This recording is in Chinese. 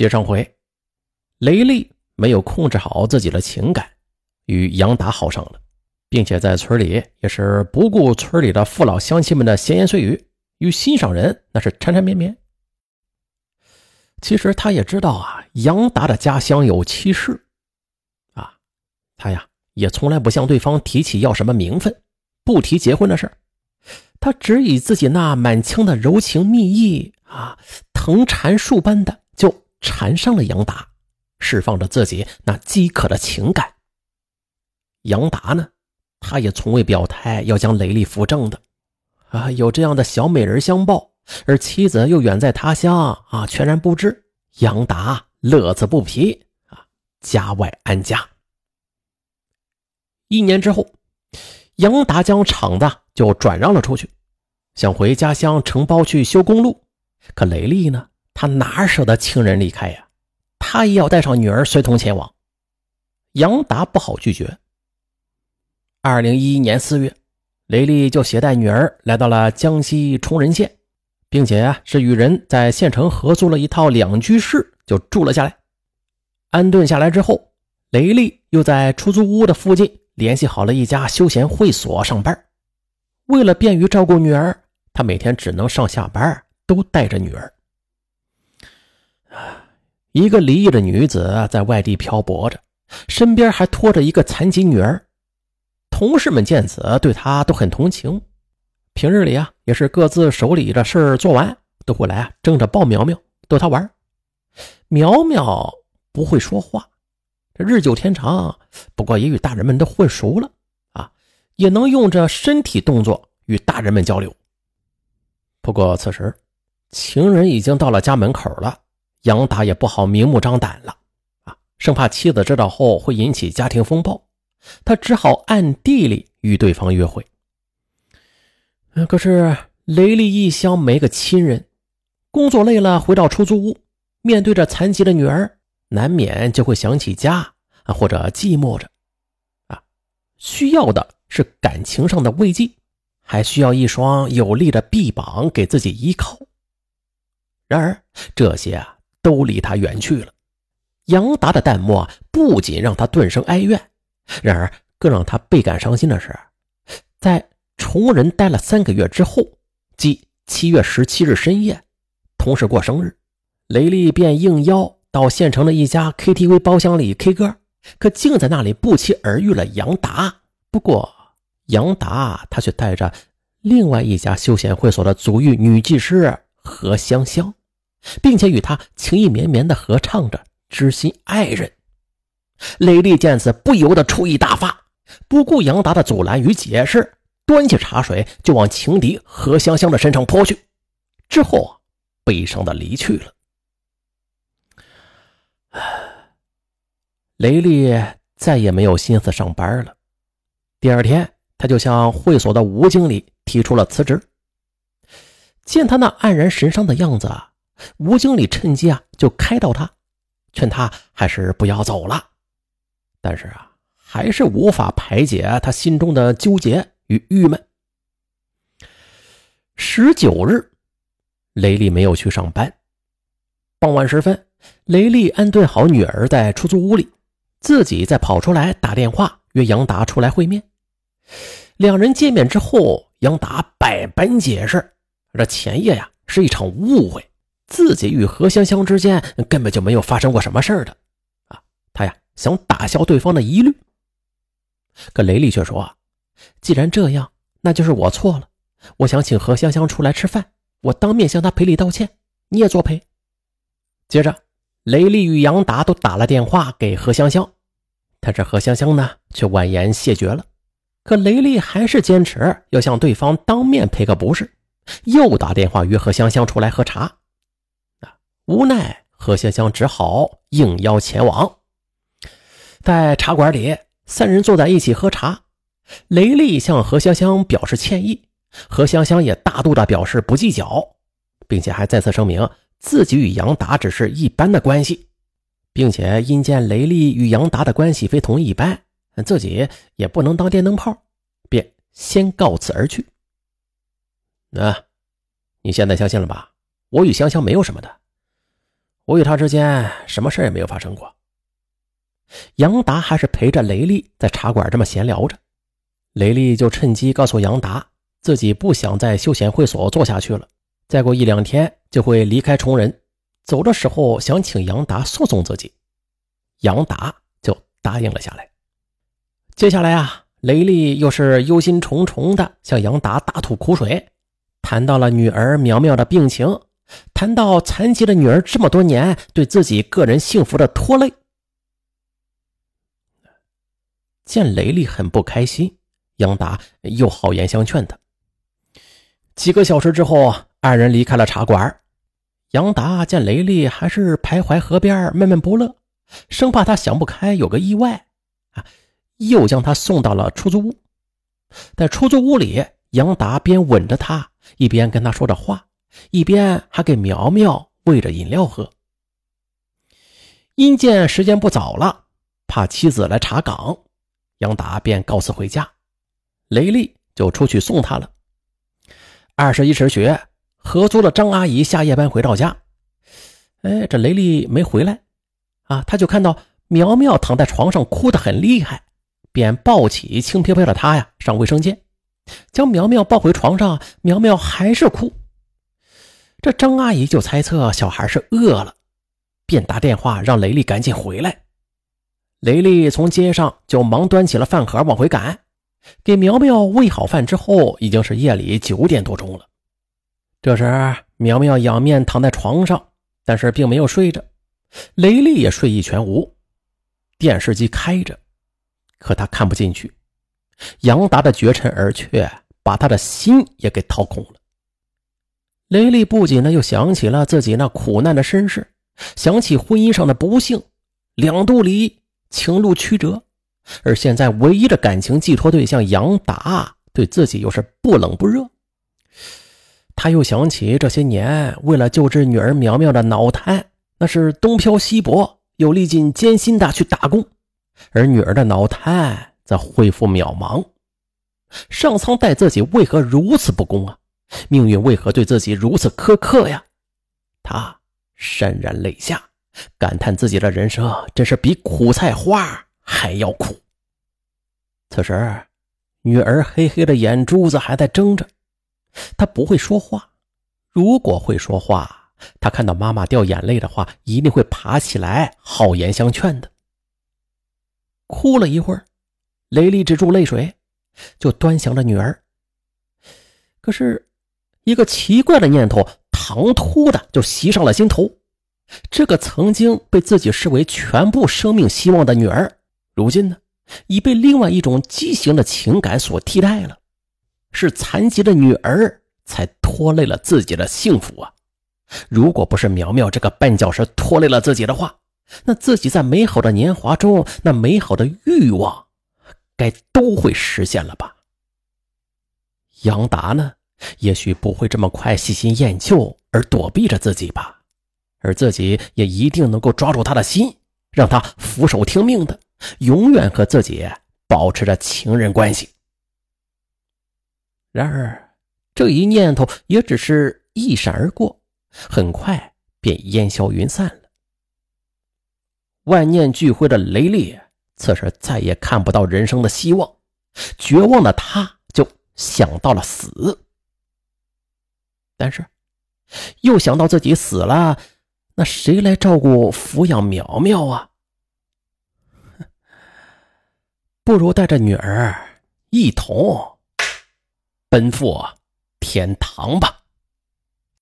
接上回，雷丽没有控制好自己的情感，与杨达好上了，并且在村里也是不顾村里的父老乡亲们的闲言碎语，与心上人那是缠缠绵绵。其实他也知道啊，杨达的家乡有妻室，啊，他呀也从来不向对方提起要什么名分，不提结婚的事，他只以自己那满腔的柔情蜜意啊，藤缠树般的。就缠上了杨达，释放着自己那饥渴的情感。杨达呢，他也从未表态要将雷丽扶正的，啊，有这样的小美人相抱，而妻子又远在他乡啊，全然不知。杨达乐此不疲啊，家外安家。一年之后，杨达将厂子就转让了出去，想回家乡承包去修公路，可雷丽呢？他哪舍得亲人离开呀？他也要带上女儿随同前往。杨达不好拒绝。二零一一年四月，雷丽就携带女儿来到了江西崇仁县，并且是与人在县城合租了一套两居室，就住了下来。安顿下来之后，雷丽又在出租屋的附近联系好了一家休闲会所上班。为了便于照顾女儿，他每天只能上下班都带着女儿。一个离异的女子在外地漂泊着，身边还拖着一个残疾女儿。同事们见此，对她都很同情。平日里啊，也是各自手里的事儿做完，都会来啊争着抱苗苗，逗她玩。苗苗不会说话，这日久天长，不过也与大人们都混熟了啊，也能用着身体动作与大人们交流。不过此时，情人已经到了家门口了。杨达也不好明目张胆了，啊，生怕妻子知道后会引起家庭风暴，他只好暗地里与对方约会。可是雷利异乡没个亲人，工作累了回到出租屋，面对着残疾的女儿，难免就会想起家啊，或者寂寞着，啊，需要的是感情上的慰藉，还需要一双有力的臂膀给自己依靠。然而这些啊。都离他远去了。杨达的淡漠不仅让他顿生哀怨，然而更让他倍感伤心的是，在崇仁待了三个月之后，即七月十七日深夜，同事过生日，雷利便应邀到县城的一家 KTV 包厢里 K 歌，可竟在那里不期而遇了杨达。不过，杨达他却带着另外一家休闲会所的足浴女技师何香香。并且与他情意绵绵的合唱着《知心爱人》，雷丽见此不由得醋意大发，不顾杨达的阻拦与解释，端起茶水就往情敌何香香的身上泼去，之后啊，悲伤的离去了。雷丽再也没有心思上班了。第二天，他就向会所的吴经理提出了辞职。见他那黯然神伤的样子啊。吴经理趁机啊，就开导他，劝他还是不要走了。但是啊，还是无法排解他心中的纠结与郁闷。十九日，雷丽没有去上班。傍晚时分，雷利安顿好女儿在出租屋里，自己再跑出来打电话约杨达出来会面。两人见面之后，杨达百般解释，这前夜呀是一场误会。自己与何香香之间根本就没有发生过什么事儿的，啊，他呀想打消对方的疑虑。可雷丽却说：“既然这样，那就是我错了。我想请何香香出来吃饭，我当面向她赔礼道歉，你也作陪。”接着，雷丽与杨达都打了电话给何香香，但是何香香呢却婉言谢绝了。可雷丽还是坚持要向对方当面赔个不是，又打电话约何香香出来喝茶。无奈，何香香只好应邀前往。在茶馆里，三人坐在一起喝茶。雷丽向何香香表示歉意，何香香也大度的表示不计较，并且还再次声明自己与杨达只是一般的关系，并且因见雷丽与杨达的关系非同一般，自己也不能当电灯泡，便先告辞而去。那，你现在相信了吧？我与香香没有什么的。我与他之间什么事也没有发生过。杨达还是陪着雷丽在茶馆这么闲聊着，雷丽就趁机告诉杨达，自己不想在休闲会所做下去了，再过一两天就会离开崇仁，走的时候想请杨达送送自己。杨达就答应了下来。接下来啊，雷丽又是忧心忡忡的向杨达大吐苦水，谈到了女儿苗苗的病情，谈到残疾的女儿这么多年对自己个人幸福的拖累。见雷丽很不开心，杨达又好言相劝她。几个小时之后，二人离开了茶馆。杨达见雷丽还是徘徊河边闷闷不乐，生怕她想不开有个意外，啊，又将她送到了出租屋。在出租屋里，杨达边吻着她，一边跟她说着话，一边还给苗苗喂着饮料喝。因见时间不早了，怕妻子来查岗。杨达便告辞回家，雷丽就出去送他了。二十一时许，合租的张阿姨下夜班回到家，哎，这雷丽没回来，啊，他就看到苗苗躺在床上哭得很厉害，便抱起轻飘飘的她呀上卫生间，将苗苗抱回床上，苗苗还是哭。这张阿姨就猜测小孩是饿了，便打电话让雷丽赶紧回来。雷丽从街上就忙端起了饭盒往回赶，给苗苗喂好饭之后，已经是夜里九点多钟了。这时，苗苗仰面躺在床上，但是并没有睡着，雷丽也睡意全无。电视机开着，可他看不进去。杨达的绝尘而却，把他的心也给掏空了。雷丽不仅呢，又想起了自己那苦难的身世，想起婚姻上的不幸，两度离。情路曲折，而现在唯一的感情寄托对象杨达对自己又是不冷不热。他又想起这些年为了救治女儿苗苗的脑瘫，那是东漂西泊，又历尽艰辛的去打工，而女儿的脑瘫则恢复渺茫。上苍待自己为何如此不公啊？命运为何对自己如此苛刻呀？他潸然泪下。感叹自己的人生真是比苦菜花还要苦。此时，女儿黑黑的眼珠子还在睁着，她不会说话。如果会说话，她看到妈妈掉眼泪的话，一定会爬起来好言相劝的。哭了一会儿，雷利止住泪水，就端详着女儿。可是，一个奇怪的念头唐突的就袭上了心头。这个曾经被自己视为全部生命希望的女儿，如今呢，已被另外一种畸形的情感所替代了。是残疾的女儿才拖累了自己的幸福啊！如果不是苗苗这个绊脚石拖累了自己的话，那自己在美好的年华中那美好的欲望，该都会实现了吧？杨达呢，也许不会这么快喜新厌旧而躲避着自己吧？而自己也一定能够抓住他的心，让他俯首听命的，永远和自己保持着情人关系。然而，这一念头也只是一闪而过，很快便烟消云散了。万念俱灰的雷利，此时再也看不到人生的希望，绝望的他就想到了死。但是，又想到自己死了。那谁来照顾抚养苗苗啊？不如带着女儿一同奔赴天堂吧。